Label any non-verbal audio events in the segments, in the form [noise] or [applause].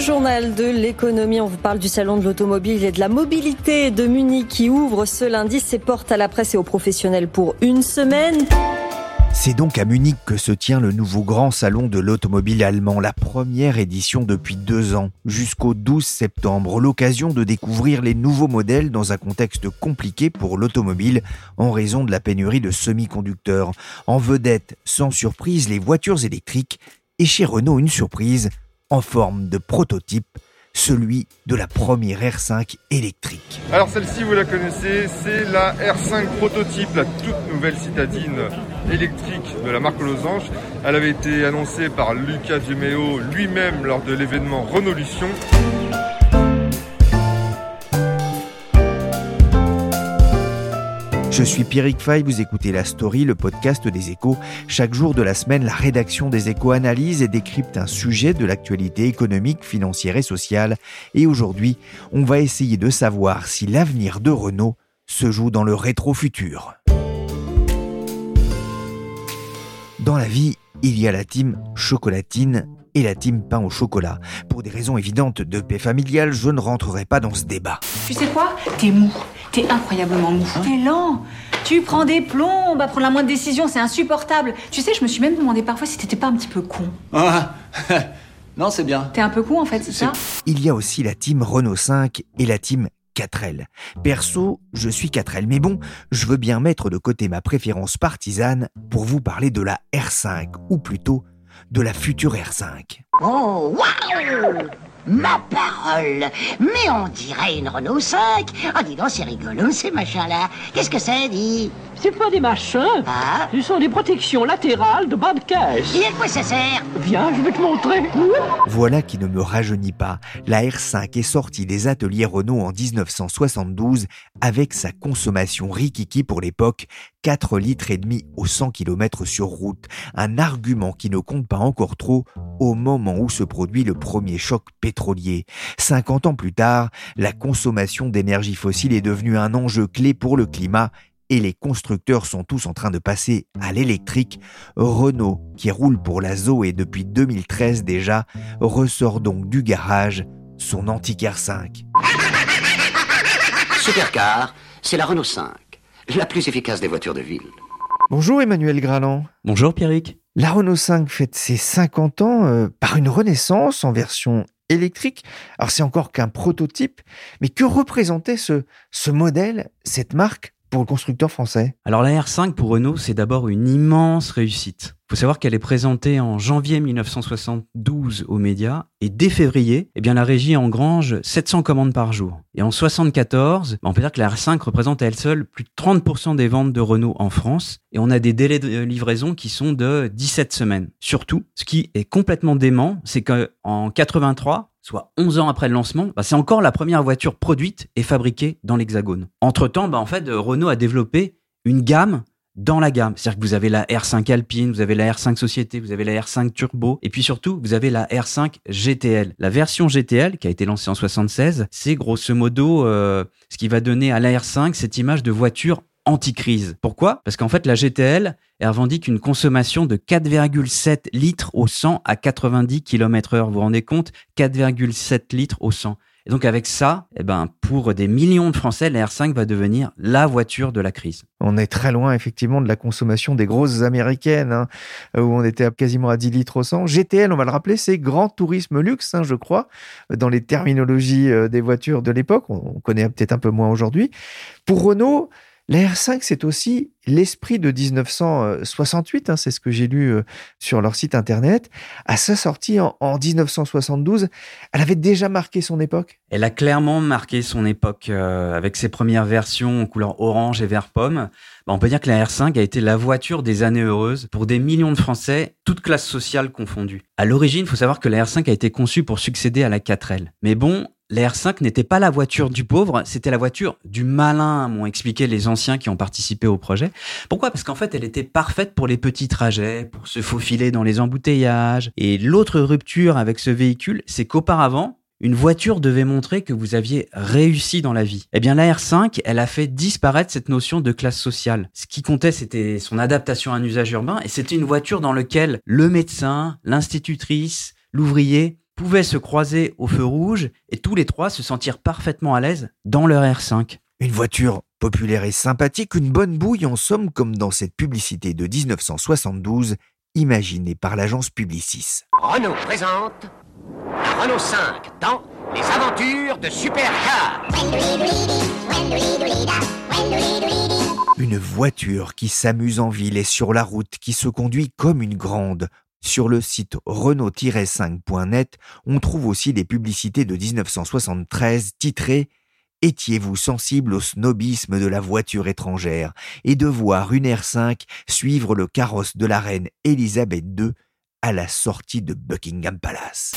Journal de l'économie, on vous parle du salon de l'automobile et de la mobilité de Munich qui ouvre ce lundi ses portes à la presse et aux professionnels pour une semaine. C'est donc à Munich que se tient le nouveau grand salon de l'automobile allemand, la première édition depuis deux ans, jusqu'au 12 septembre, l'occasion de découvrir les nouveaux modèles dans un contexte compliqué pour l'automobile en raison de la pénurie de semi-conducteurs. En vedette, sans surprise, les voitures électriques et chez Renault une surprise, en forme de prototype, celui de la première R5 électrique. Alors celle-ci, vous la connaissez, c'est la R5 prototype, la toute nouvelle citadine électrique de la marque Losange. Elle avait été annoncée par Luca Di lui-même lors de l'événement Renolution. Je suis Pierrick Fay, vous écoutez La Story, le podcast des échos. Chaque jour de la semaine, la rédaction des échos analyse et décrypte un sujet de l'actualité économique, financière et sociale. Et aujourd'hui, on va essayer de savoir si l'avenir de Renault se joue dans le rétro-futur. Dans la vie, il y a la team chocolatine et la team pain au chocolat. Pour des raisons évidentes de paix familiale, je ne rentrerai pas dans ce débat. Tu sais quoi? T'es mou. T'es incroyablement mou. T'es lent. Tu prends des plombs à prendre la moindre décision, c'est insupportable. Tu sais, je me suis même demandé parfois si t'étais pas un petit peu con. Ah [laughs] Non, c'est bien. T'es un peu con en fait, c'est ça? Il y a aussi la team Renault 5 et la team 4L. Perso, je suis 4L, mais bon, je veux bien mettre de côté ma préférence partisane pour vous parler de la R5, ou plutôt de la future R5. Oh, waouh Ma parole Mais on dirait une Renault 5 Ah, dis donc, c'est rigolo, ces machins-là. Qu'est-ce que c'est, dit C'est pas des machins. Ah Ce sont des protections latérales de bas de caisse. Et à quoi ça sert? Viens, je vais te montrer. Voilà qui ne me rajeunit pas. La R5 est sortie des ateliers Renault en 1972 avec sa consommation rikiki pour l'époque, 4 litres et demi au 100 km sur route. Un argument qui ne compte pas encore trop au moment où se produit le premier choc pétrolier. 50 ans plus tard, la consommation d'énergie fossile est devenue un enjeu clé pour le climat et les constructeurs sont tous en train de passer à l'électrique. Renault, qui roule pour la Zoé depuis 2013 déjà, ressort donc du garage son Anticar 5. Supercar, c'est la Renault 5, la plus efficace des voitures de ville. Bonjour Emmanuel Graland. Bonjour Pierrick. La Renault 5 fête ses 50 ans euh, par une renaissance en version électrique. Alors c'est encore qu'un prototype, mais que représentait ce, ce modèle, cette marque pour le constructeur français Alors la R5 pour Renault, c'est d'abord une immense réussite. Il faut savoir qu'elle est présentée en janvier 1972 aux médias et dès février, eh bien la régie engrange 700 commandes par jour. Et en 74, on peut dire que la R5 représente à elle seule plus de 30% des ventes de Renault en France et on a des délais de livraison qui sont de 17 semaines. Surtout, ce qui est complètement dément, c'est qu'en 83, soit 11 ans après le lancement, bah, c'est encore la première voiture produite et fabriquée dans l'Hexagone. Entre-temps, bah, en fait, Renault a développé une gamme dans la gamme. C'est-à-dire que vous avez la R5 Alpine, vous avez la R5 Société, vous avez la R5 Turbo, et puis surtout, vous avez la R5 GTL. La version GTL, qui a été lancée en 76, c'est grosso modo euh, ce qui va donner à la R5 cette image de voiture anti-crise. Pourquoi? Parce qu'en fait, la GTL, revendique une consommation de 4,7 litres au 100 à 90 km heure. Vous vous rendez compte? 4,7 litres au 100. Et donc avec ça, eh ben, pour des millions de Français, la R5 va devenir la voiture de la crise. On est très loin effectivement de la consommation des grosses américaines, hein, où on était quasiment à 10 litres au 100. GTL, on va le rappeler, c'est Grand Tourisme Luxe, hein, je crois, dans les terminologies euh, des voitures de l'époque. On connaît peut-être un peu moins aujourd'hui. Pour Renault, La R5, c'est aussi l'esprit de 1968, hein, c'est ce que j'ai lu euh, sur leur site internet. À sa sortie en, 1972, elle avait déjà marqué son époque? Elle a clairement marqué son époque euh, avec ses premières versions en couleur orange et vert pomme. Bah, on peut dire que la R5 a été la voiture des années heureuses pour des millions de Français, toutes classes sociales confondues. À l'origine, il faut savoir que la R5 a été conçue pour succéder à la 4L. Mais bon, la R5 n'était pas la voiture du pauvre, c'était la voiture du malin, m'ont expliqué les anciens qui ont participé au projet. Pourquoi? Parce qu'en fait, elle était parfaite pour les petits trajets, pour se faufiler dans les embouteillages. Et l'autre rupture avec ce véhicule, c'est qu'auparavant, une voiture devait montrer que vous aviez réussi dans la vie. Eh bien, la R5, elle a fait disparaître cette notion de classe sociale. Ce qui comptait, c'était son adaptation à un usage urbain, et c'était une voiture dans laquelle le médecin, l'institutrice, l'ouvrier pouvaient se croiser au feu rouge et tous les trois se sentir parfaitement à l'aise dans leur R5. Une voiture populaire et sympathique, une bonne bouille en somme comme dans cette publicité de 1972 imaginée par l'agence Publicis. Renault présente la Renault 5 dans Les aventures de Supercar. Une voiture qui s'amuse en ville et sur la route, qui se conduit comme une grande, sur le site Renault-5.net, on trouve aussi des publicités de 1973 titrées Étiez-vous sensible au snobisme de la voiture étrangère? et de voir une R5 suivre le carrosse de la reine Elisabeth II à la sortie de Buckingham Palace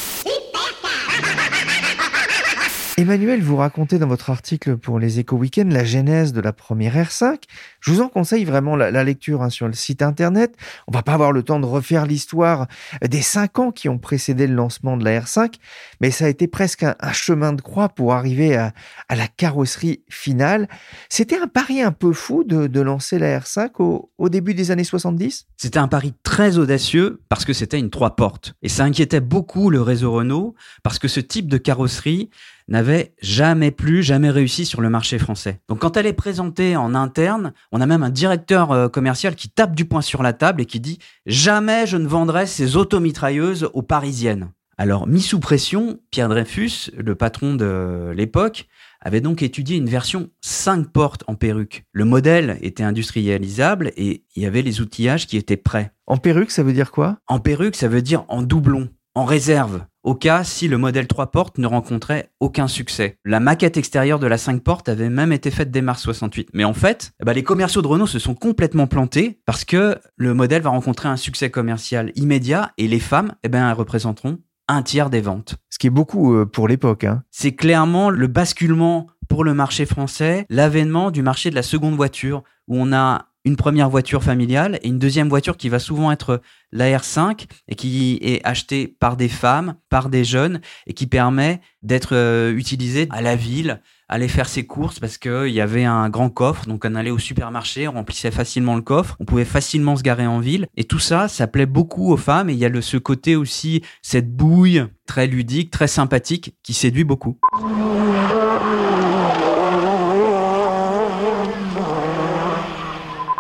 Emmanuel, vous racontez dans votre article pour les Éco Weekends la genèse de la première R5. Je vous en conseille vraiment la, lecture hein, sur le site internet. On va pas avoir le temps de refaire l'histoire des cinq ans qui ont précédé le lancement de la R5, mais ça a été presque un, chemin de croix pour arriver à, la carrosserie finale. C'était un pari un peu fou de, lancer la R5 au, au début des années 70 C'était un pari très audacieux parce que c'était une trois portes. Et ça inquiétait beaucoup le réseau Renault parce que ce type de carrosserie n'avait jamais plus, jamais réussi sur le marché français. Donc quand elle est présentée en interne, on a même un directeur euh, commercial qui tape du poing sur la table et qui dit jamais je ne vendrai ces automitrailleuses aux parisiennes. Alors mis sous pression, Pierre Dreyfus, le patron de l'époque, avait donc étudié une version 5 portes en perruque. Le modèle était industrialisable et il y avait les outillages qui étaient prêts. En perruque, ça veut dire quoi? En perruque, ça veut dire en doublon, en réserve au cas si le modèle 3 portes ne rencontrait aucun succès. La maquette extérieure de la 5 portes avait même été faite dès mars 68. Mais en fait, eh ben, les commerciaux de Renault se sont complètement plantés parce que le modèle va rencontrer un succès commercial immédiat et les femmes, eh ben, elles représenteront un tiers des ventes. Ce qui est beaucoup euh, pour l'époque. Hein. C'est clairement le basculement pour le marché français, l'avènement du marché de la seconde voiture, où on a une première voiture familiale et une deuxième voiture qui va souvent être la R5 et qui est achetée par des femmes, par des jeunes et qui permet d'être euh, utilisée à la ville, aller faire ses courses parce qu'il y avait un grand coffre. Donc on allait au supermarché, on remplissait facilement le coffre, on pouvait facilement se garer en ville. Et tout ça, ça plaît beaucoup aux femmes et il y a le, ce côté aussi, cette bouille très ludique, très sympathique qui séduit beaucoup.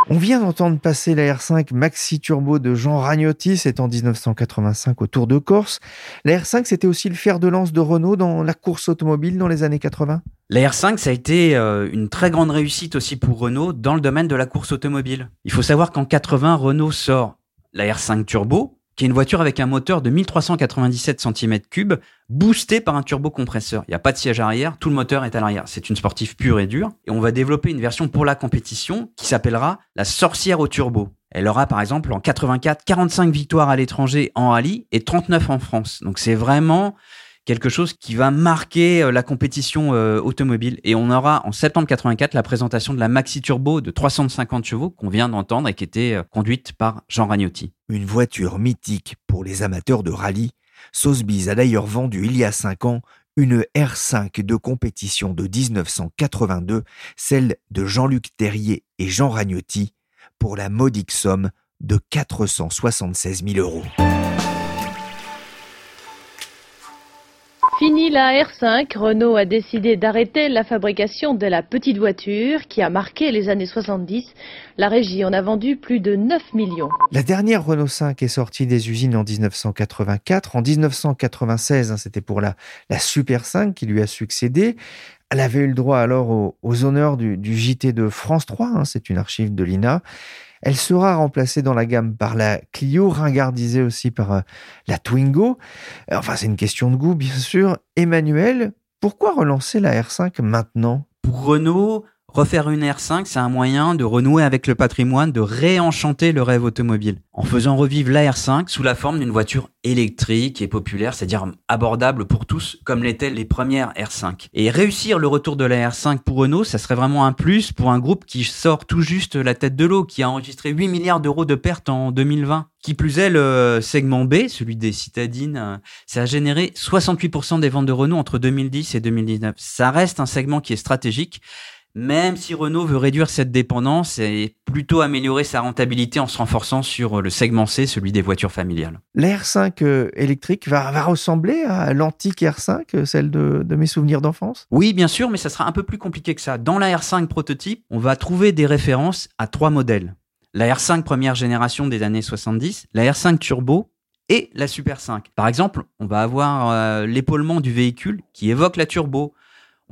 On vient d'entendre passer la R5 Maxi Turbo de Jean Ragnotti, c'est en 1985 au Tour de Corse. La R5, c'était aussi le fer de lance de Renault dans la course automobile dans les années 80 La R5, ça a été euh, une très grande réussite aussi pour Renault dans le domaine de la course automobile. Il faut savoir qu'en 80, Renault sort la R5 Turbo, qui est une voiture avec un moteur de 1397 cm3, boosté par un turbocompresseur. Il n'y a pas de siège arrière, tout le moteur est à l'arrière. C'est une sportive pure et dure. Et on va développer une version pour la compétition qui s'appellera la sorcière au turbo. Elle aura par exemple en 84 45 victoires à l'étranger en rallye et 39 en France. Donc c'est vraiment quelque chose qui va marquer euh, la compétition euh, automobile. Et on aura en septembre 84 la présentation de la Maxi Turbo de 350 chevaux qu'on vient d'entendre et qui était euh, conduite par Jean Ragnotti. Une voiture mythique pour les amateurs de rallye. Sotheby's a d'ailleurs vendu il y a 5 ans une R5 de compétition de 1982, celle de Jean-Luc Terrier et Jean Ragnotti, pour la modique somme de 476 000 euros. Fini la R5, Renault a décidé d'arrêter la fabrication de la petite voiture qui a marqué les années 70. La régie en a vendu plus de 9 millions. La dernière Renault 5 est sortie des usines en 1984. En 1996, hein, c'était pour la, Super 5 qui lui a succédé. Elle avait eu le droit alors aux, honneurs du, JT de France 3, hein, c'est une archive de l'INA. Elle sera remplacée dans la gamme par la Clio, ringardisée aussi par euh, la Twingo. Enfin, c'est une question de goût, bien sûr. Emmanuel, pourquoi relancer la R5 maintenant? Pour Renault, Refaire une R5, c'est un moyen de renouer avec le patrimoine, de réenchanter le rêve automobile, en faisant revivre la R5 sous la forme d'une voiture électrique et populaire, c'est-à-dire abordable pour tous, comme l'étaient les premières R5. Et réussir le retour de la R5 pour Renault, ça serait vraiment un plus pour un groupe qui sort tout juste la tête de l'eau, qui a enregistré 8 milliards d'euros de pertes en 2020. Qui plus est, le segment B, celui des citadines, euh, ça a généré 68% des ventes de Renault entre 2010 et 2019. Ça reste un segment qui est stratégique, même si Renault veut réduire cette dépendance et plutôt améliorer sa rentabilité en se renforçant sur le segment C, celui des voitures familiales. La R5 euh, électrique va, ressembler à l'antique R5, euh, celle de, mes souvenirs d'enfance? Oui, bien sûr, mais ça sera un peu plus compliqué que ça. Dans la R5 prototype, on va trouver des références à trois modèles. La R5 première génération des années 70, la R5 Turbo et la Super 5. Par exemple, on va avoir euh, l'épaulement du véhicule qui évoque la Turbo,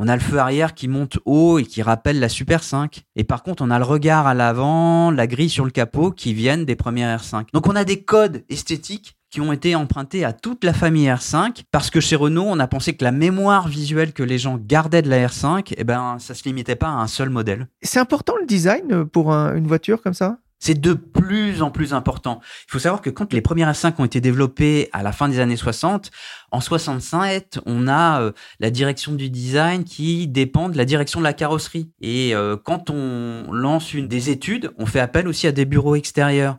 on a le feu arrière qui monte haut et qui rappelle la Super 5. Et par contre, on a le regard à l'avant, la grille sur le capot qui viennent des premières R5. Donc on a des codes esthétiques qui ont été empruntés à toute la famille R5 parce que chez Renault, on a pensé que la mémoire visuelle que les gens gardaient de la R5, eh ben, ça se limitait pas à un seul modèle. C'est important le design pour une voiture comme ça? C'est de plus en plus important. Il faut savoir que quand les premières R5 ont été développées à la fin des années 60, en 67, on a euh, la direction du design qui dépend de la direction de la carrosserie. Et euh, quand on lance une des études, on fait appel aussi à des bureaux extérieurs.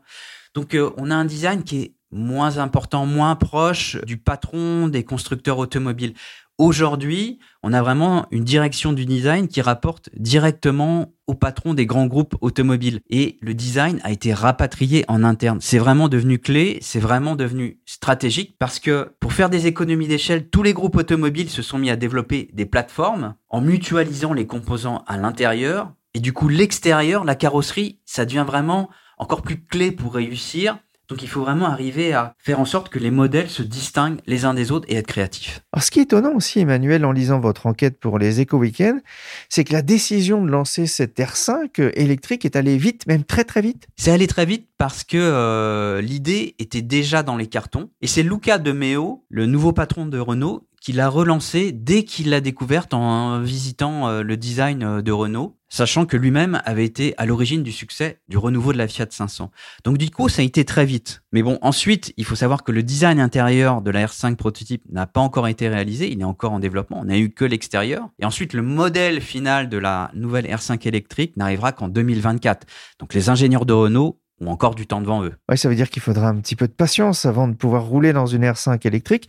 Donc euh, on a un design qui est moins important, moins proche du patron des constructeurs automobiles. Aujourd'hui, on a vraiment une direction du design qui rapporte directement au patron des grands groupes automobiles. Et le design a été rapatrié en interne. C'est vraiment devenu clé, c'est vraiment devenu stratégique parce que pour faire des économies d'échelle, tous les groupes automobiles se sont mis à développer des plateformes en mutualisant les composants à l'intérieur. Et du coup, l'extérieur, la carrosserie, ça devient vraiment encore plus clé pour réussir donc il faut vraiment arriver à faire en sorte que les modèles se distinguent les uns des autres et être créatifs. Alors ce qui est étonnant aussi, Emmanuel, en lisant votre enquête pour les Eco Weekends, c'est que la décision de lancer cette R5 électrique est allée vite, même très très vite. C'est allé très vite parce que euh, l'idée était déjà dans les cartons. Et c'est Luca De Meo, le nouveau patron de Renault, qui l'a relancé dès qu'il l'a découverte en visitant euh, le design euh, de Renault, sachant que lui-même avait été à l'origine du succès du renouveau de la Fiat 500. Donc du coup, ça a été très vite. Mais bon, ensuite, il faut savoir que le design intérieur de la R5 prototype n'a pas encore été réalisé, il est encore en développement, on n'a eu que l'extérieur. Et ensuite, le modèle final de la nouvelle R5 électrique n'arrivera qu'en 2024. Donc les ingénieurs de Renault ont encore du temps devant eux. Ouais, ça veut dire qu'il faudra un petit peu de patience avant de pouvoir rouler dans une R5 électrique.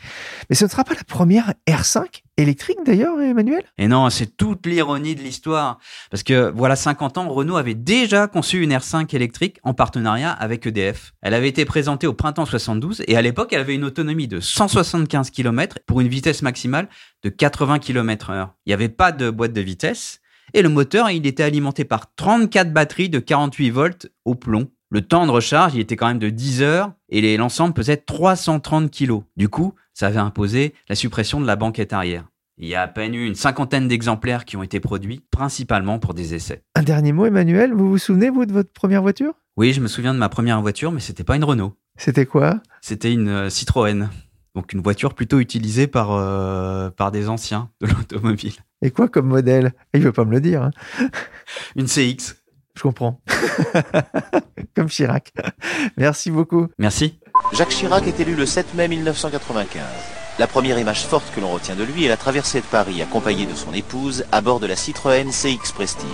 Mais ce ne sera pas la première R5 électrique d'ailleurs, Emmanuel? Et non, c'est toute l'ironie de l'histoire. Parce que voilà 50 ans, Renault avait déjà conçu une R5 électrique en partenariat avec EDF. Elle avait été présentée au printemps 72 et à l'époque, elle avait une autonomie de 175 km pour une vitesse maximale de 80 km heure. Il n'y avait pas de boîte de vitesse. Et le moteur, il était alimenté par 34 batteries de 48 volts au plomb le temps de recharge, il était quand même de 10 heures et l'ensemble pesait 330 kilos. Du coup, ça avait imposé la suppression de la banquette arrière. Il y a à peine eu une cinquantaine d'exemplaires qui ont été produits, principalement pour des essais. Un dernier mot, Emmanuel, vous vous souvenez, vous, de votre première voiture? Oui, je me souviens de ma première voiture, mais c'était pas une Renault. C'était quoi? C'était une euh, Citroën. Donc une voiture plutôt utilisée par, euh, par des anciens de [laughs] l'automobile. Et quoi comme modèle? Il veut pas me le dire. Hein. une CX. Je comprends. [laughs] Comme Chirac. Merci beaucoup. Merci. Jacques Chirac est élu le 7 mai 1995. La première image forte que l'on retient de lui est la traversée de Paris accompagnée de son épouse à bord de la Citroën CX Prestige.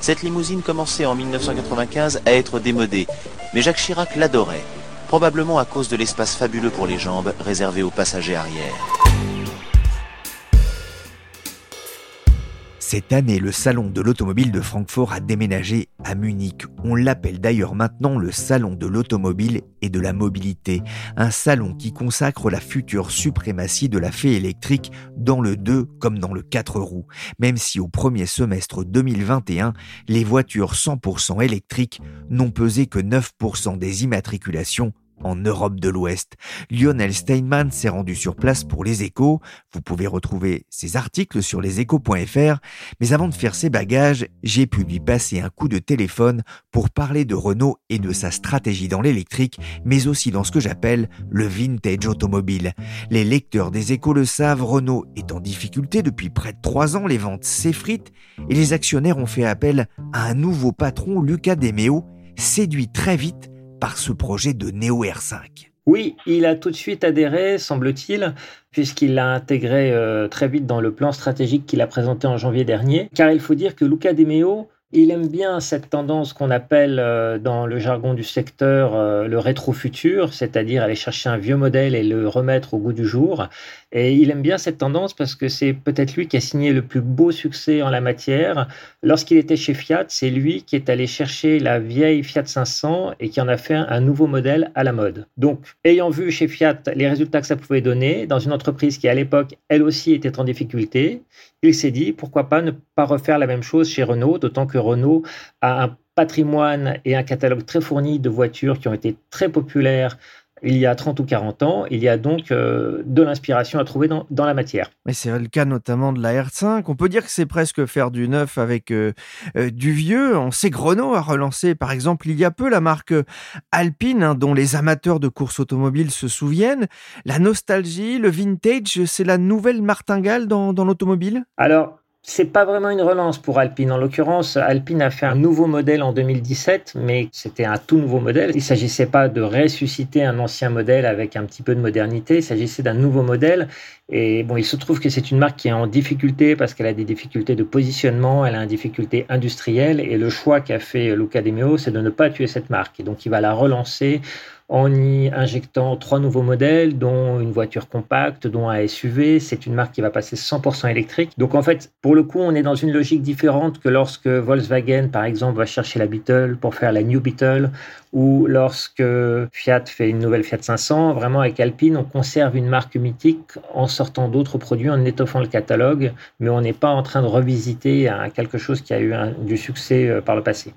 Cette limousine commençait en 1995 à être démodée, mais Jacques Chirac l'adorait, probablement à cause de l'espace fabuleux pour les jambes réservé aux passagers arrière. Cette année, le salon de l'automobile de Francfort a déménagé à Munich. On l'appelle d'ailleurs maintenant le salon de l'automobile et de la mobilité. Un salon qui consacre la future suprématie de la fée électrique dans le 2 comme dans le 4 roues. Même si au premier semestre 2021, les voitures 100% électriques n'ont pesé que 9% des immatriculations en Europe de l'Ouest. Lionel Steinman s'est rendu sur place pour les échos. Vous pouvez retrouver ses articles sur leséchos.fr. Mais avant de faire ses bagages, j'ai pu lui passer un coup de téléphone pour parler de Renault et de sa stratégie dans l'électrique, mais aussi dans ce que j'appelle le vintage automobile. Les lecteurs des échos le savent, Renault est en difficulté depuis près de trois ans, les ventes s'effritent et les actionnaires ont fait appel à un nouveau patron, Lucas Demeo, séduit très vite par ce projet de Neo R5. Oui, il a tout de suite adhéré, semble-t-il, puisqu'il l'a intégré euh, très vite dans le plan stratégique qu'il a présenté en janvier dernier. Car il faut dire que Luca De Meo il aime bien cette tendance qu'on appelle euh, dans le jargon du secteur euh, le rétro-futur, c'est-à-dire aller chercher un vieux modèle et le remettre au goût du jour. Et il aime bien cette tendance parce que c'est peut-être lui qui a signé le plus beau succès en la matière. Lorsqu'il était chez Fiat, c'est lui qui est allé chercher la vieille Fiat 500 et qui en a fait un nouveau modèle à la mode. Donc, ayant vu chez Fiat les résultats que ça pouvait donner, dans une entreprise qui à l'époque, elle aussi, était en difficulté, il s'est dit pourquoi pas ne pas refaire la même chose chez Renault, d'autant que Renault a un patrimoine et un catalogue très fourni de voitures qui ont été très populaires il y a 30 ou 40 ans. Il y a donc euh, de l'inspiration à trouver dans, la matière. Mais c'est le cas notamment de la R5. On peut dire que c'est presque faire du neuf avec euh, euh, du vieux. On sait que Renault a relancé, par exemple, il y a peu la marque Alpine, hein, dont les amateurs de courses automobiles se souviennent. La nostalgie, le vintage, c'est la nouvelle martingale dans, dans l'automobile? Alors, c'est pas vraiment une relance pour Alpine. En l'occurrence, Alpine a fait un nouveau modèle en 2017, mais c'était un tout nouveau modèle. Il s'agissait pas de ressusciter un ancien modèle avec un petit peu de modernité. Il s'agissait d'un nouveau modèle. Et bon, il se trouve que c'est une marque qui est en difficulté parce qu'elle a des difficultés de positionnement, elle a une difficulté industrielle. Et le choix qu'a fait Luca De Meo, c'est de ne pas tuer cette marque. Et donc, il va la relancer en y injectant trois nouveaux modèles, dont une voiture compacte, dont un SUV. C'est une marque qui va passer 100% électrique. Donc en fait, pour le coup, on est dans une logique différente que lorsque Volkswagen, par exemple, va chercher la Beetle pour faire la New Beetle, ou lorsque Fiat fait une nouvelle Fiat 500. Vraiment, avec Alpine, on conserve une marque mythique en sortant d'autres produits, en étoffant le catalogue, mais on n'est pas en train de revisiter quelque chose qui a eu du succès euh, par le passé.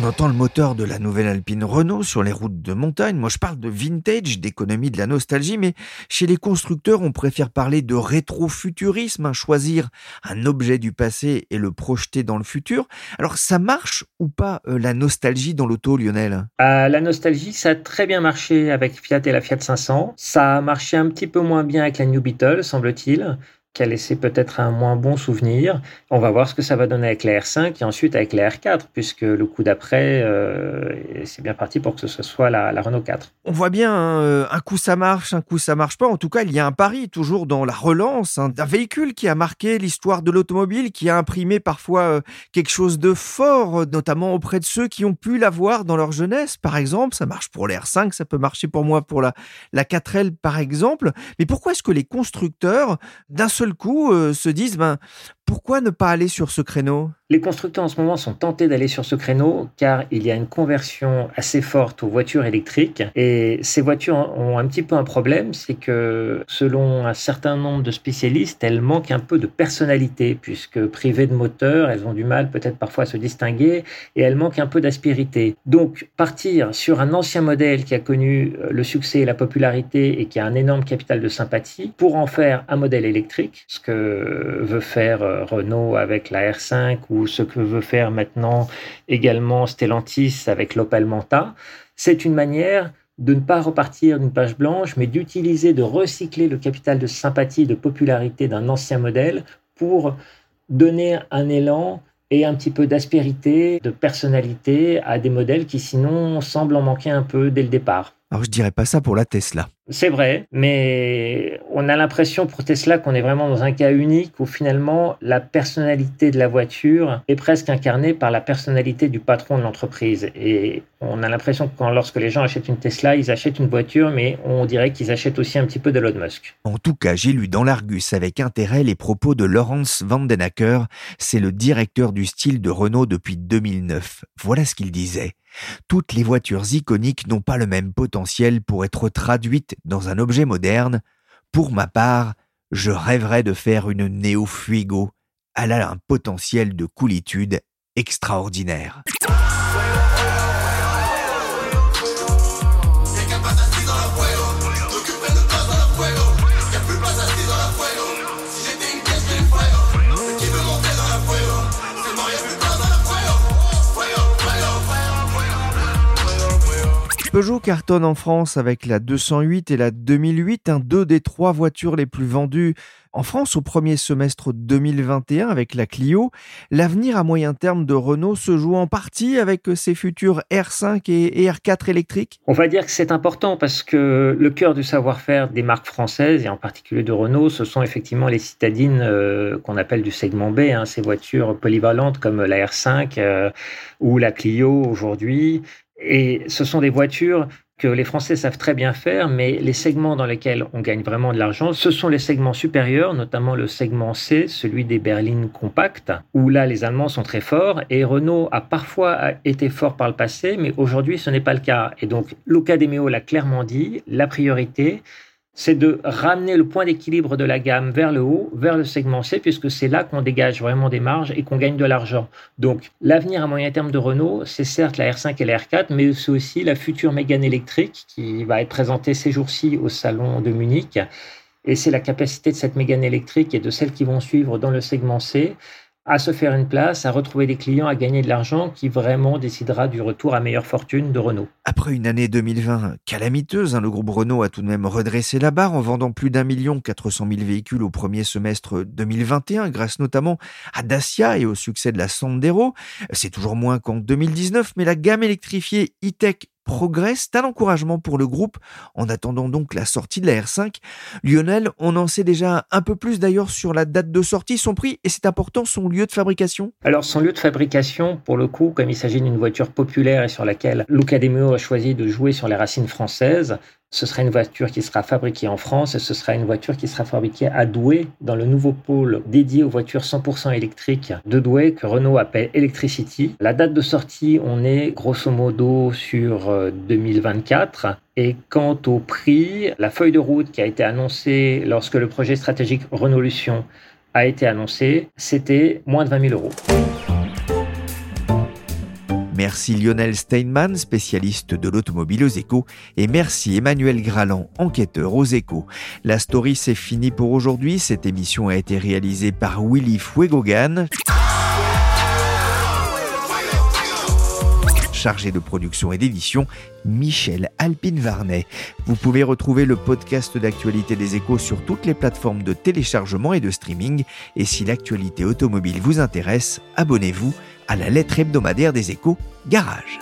Le moteur de la nouvelle Alpine Renault sur les routes de montagne. Moi, je parle de vintage, d'économie de la nostalgie, mais chez les constructeurs, on préfère parler de rétrofuturisme, hein, choisir un objet du passé et le projeter dans le futur. Alors, ça marche ou pas euh, la nostalgie dans l'auto, Lionel? Euh, La nostalgie, ça a très bien marché avec Fiat et la Fiat 500. Ça a marché un petit peu moins bien avec la New Beetle, semble-t-il qui a laissé peut-être un moins bon souvenir. On va voir ce que ça va donner avec la R5 et ensuite avec la R4, puisque le coup d'après, euh, c'est bien parti pour que ce soit la, Renault 4. On voit bien, hein, euh, un coup ça marche, un coup ça marche pas. En tout cas, il y a un pari toujours dans la relance hein, d'un véhicule qui a marqué l'histoire de l'automobile, qui a imprimé parfois euh, quelque chose de fort, notamment auprès de ceux qui ont pu l'avoir dans leur jeunesse. Par exemple, ça marche pour la R5, ça peut marcher pour moi pour la, la 4L, par exemple. Mais pourquoi est-ce que les constructeurs, d'un seul seul coup euh, se disent ben, pourquoi ne pas aller sur ce créneau? Les constructeurs en ce moment sont tentés d'aller sur ce créneau car il y a une conversion assez forte aux voitures électriques et ces voitures ont un petit peu un problème, c'est que selon un certain nombre de spécialistes, elles manquent un peu de personnalité puisque privées de moteur, elles ont du mal peut-être parfois à se distinguer et elles manquent un peu d'aspérité. Donc partir sur un ancien modèle qui a connu euh, le succès et la popularité et qui a un énorme capital de sympathie pour en faire un modèle électrique, ce que veut faire euh, Renault avec la R5 ou ce que veut faire maintenant également Stellantis avec l'Opel Manta, c'est une manière de ne pas repartir d'une page blanche, mais d'utiliser, de recycler le capital de sympathie, de popularité d'un ancien modèle pour donner un élan et un petit peu d'aspérité, de personnalité à des modèles qui sinon semblent en manquer un peu dès le départ. Alors je dirais pas ça pour la Tesla. C'est vrai, mais on a l'impression pour Tesla qu'on est vraiment dans un cas unique où finalement la personnalité de la voiture est presque incarnée par la personnalité du patron de l'entreprise. Et on a l'impression que lorsque les gens achètent une Tesla, ils achètent une voiture, mais on dirait qu'ils achètent aussi un petit peu de Elon Musk. En tout cas, j'ai lu dans l'Argus avec intérêt les propos de Laurence Vandenacker. C'est le directeur du style de Renault depuis 2009. Voilà ce qu'il disait. Toutes les voitures iconiques n'ont pas le même potentiel pour être traduites dans un objet moderne. Pour ma part, je rêverais de faire une Neo Fuego. Elle a un potentiel de coolitude extraordinaire. Peugeot cartonne en France avec la 208 et la 2008, un deux des trois voitures les plus vendues en France au premier semestre 2021 avec la Clio. L'avenir à moyen terme de Renault se joue en partie avec ses futurs R5 et R4 électriques On va dire que c'est important parce que le cœur du savoir-faire des marques françaises et en particulier de Renault, ce sont effectivement les citadines euh, qu'on appelle du segment B, hein, ces voitures polyvalentes comme la R5 euh, ou la Clio aujourd'hui et ce sont des voitures que les Français savent très bien faire, mais les segments dans lesquels on gagne vraiment de l'argent, ce sont les segments supérieurs, notamment le segment C, celui des berlines compactes, où là les Allemands sont très forts, et Renault a parfois été fort par le passé, mais aujourd'hui ce n'est pas le cas. Et donc l'Ocadéméo l'a clairement dit, la priorité, c'est de ramener le point d'équilibre de la gamme vers le haut, vers le segment C, puisque c'est là qu'on dégage vraiment des marges et qu'on gagne de l'argent. Donc l'avenir à moyen terme de Renault, c'est certes la R5 et la R4, mais c'est aussi la future Mégane électrique qui va être présentée ces jours-ci au salon de Munich. Et c'est la capacité de cette Mégane électrique et de celles qui vont suivre dans le segment C à se faire une place, à retrouver des clients, à gagner de l'argent qui vraiment décidera du retour à meilleure fortune de Renault. Après une année 2020 calamiteuse, hein, le groupe Renault a tout de même redressé la barre en vendant plus d'un million quatre cent mille véhicules au premier semestre 2021 grâce notamment à Dacia et au succès de la Sandero. C'est toujours moins qu'en 2019, mais la gamme électrifiée e-tech progresse, un encouragement pour le groupe en attendant donc la sortie de la R5. Lionel, on en sait déjà un peu plus d'ailleurs sur la date de sortie, son prix et c'est important son lieu de fabrication. Alors son lieu de fabrication, pour le coup, comme il s'agit d'une voiture populaire et sur laquelle Luca De a choisi de jouer sur les racines françaises, ce sera une voiture qui sera fabriquée en France et ce sera une voiture qui sera fabriquée à Douai, dans le nouveau pôle dédié aux voitures 100% électriques de Douai que Renault appelle Electricity. La date de sortie, on est grosso modo sur 2024. Euh, et quant au prix, la feuille de route qui a été annoncée lorsque le projet stratégique Renault-Lution a été annoncé, c'était moins de 20 000 euros. Merci Lionel Steinman, spécialiste de l'automobile aux échos, et merci Emmanuel Graland, enquêteur aux échos. La story c'est fini pour aujourd'hui. Cette émission a été réalisée par Willy Fuegogan. chargé de production et d'édition, Michel Alpine-Varnet. Vous pouvez retrouver le podcast d'actualité des échos sur toutes les plateformes de téléchargement et de streaming. Et si l'actualité automobile vous intéresse, abonnez-vous à la lettre hebdomadaire des échos, Garage.